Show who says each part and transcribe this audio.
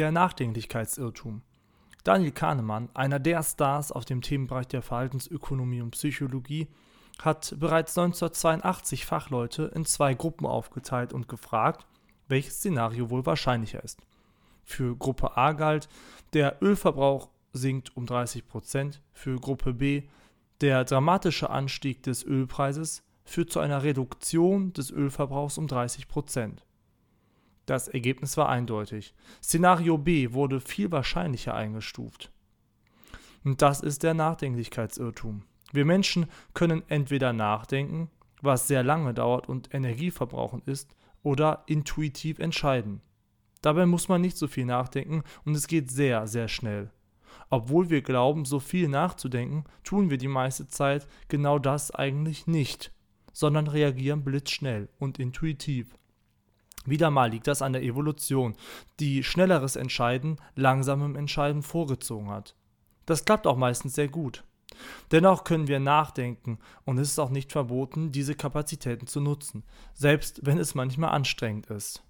Speaker 1: Der Nachdenklichkeitsirrtum. Daniel Kahnemann, einer der Stars auf dem Themenbereich der Verhaltensökonomie und Psychologie, hat bereits 1982 Fachleute in zwei Gruppen aufgeteilt und gefragt, welches Szenario wohl wahrscheinlicher ist. Für Gruppe A galt, der Ölverbrauch sinkt um 30 Prozent, für Gruppe B, der dramatische Anstieg des Ölpreises führt zu einer Reduktion des Ölverbrauchs um 30 Prozent. Das Ergebnis war eindeutig. Szenario B wurde viel wahrscheinlicher eingestuft. Und das ist der Nachdenklichkeitsirrtum. Wir Menschen können entweder nachdenken, was sehr lange dauert und energieverbrauchend ist, oder intuitiv entscheiden. Dabei muss man nicht so viel nachdenken und es geht sehr, sehr schnell. Obwohl wir glauben, so viel nachzudenken, tun wir die meiste Zeit genau das eigentlich nicht, sondern reagieren blitzschnell und intuitiv. Wieder mal liegt das an der Evolution, die schnelleres Entscheiden langsamem Entscheiden vorgezogen hat. Das klappt auch meistens sehr gut. Dennoch können wir nachdenken und es ist auch nicht verboten, diese Kapazitäten zu nutzen, selbst wenn es manchmal anstrengend ist.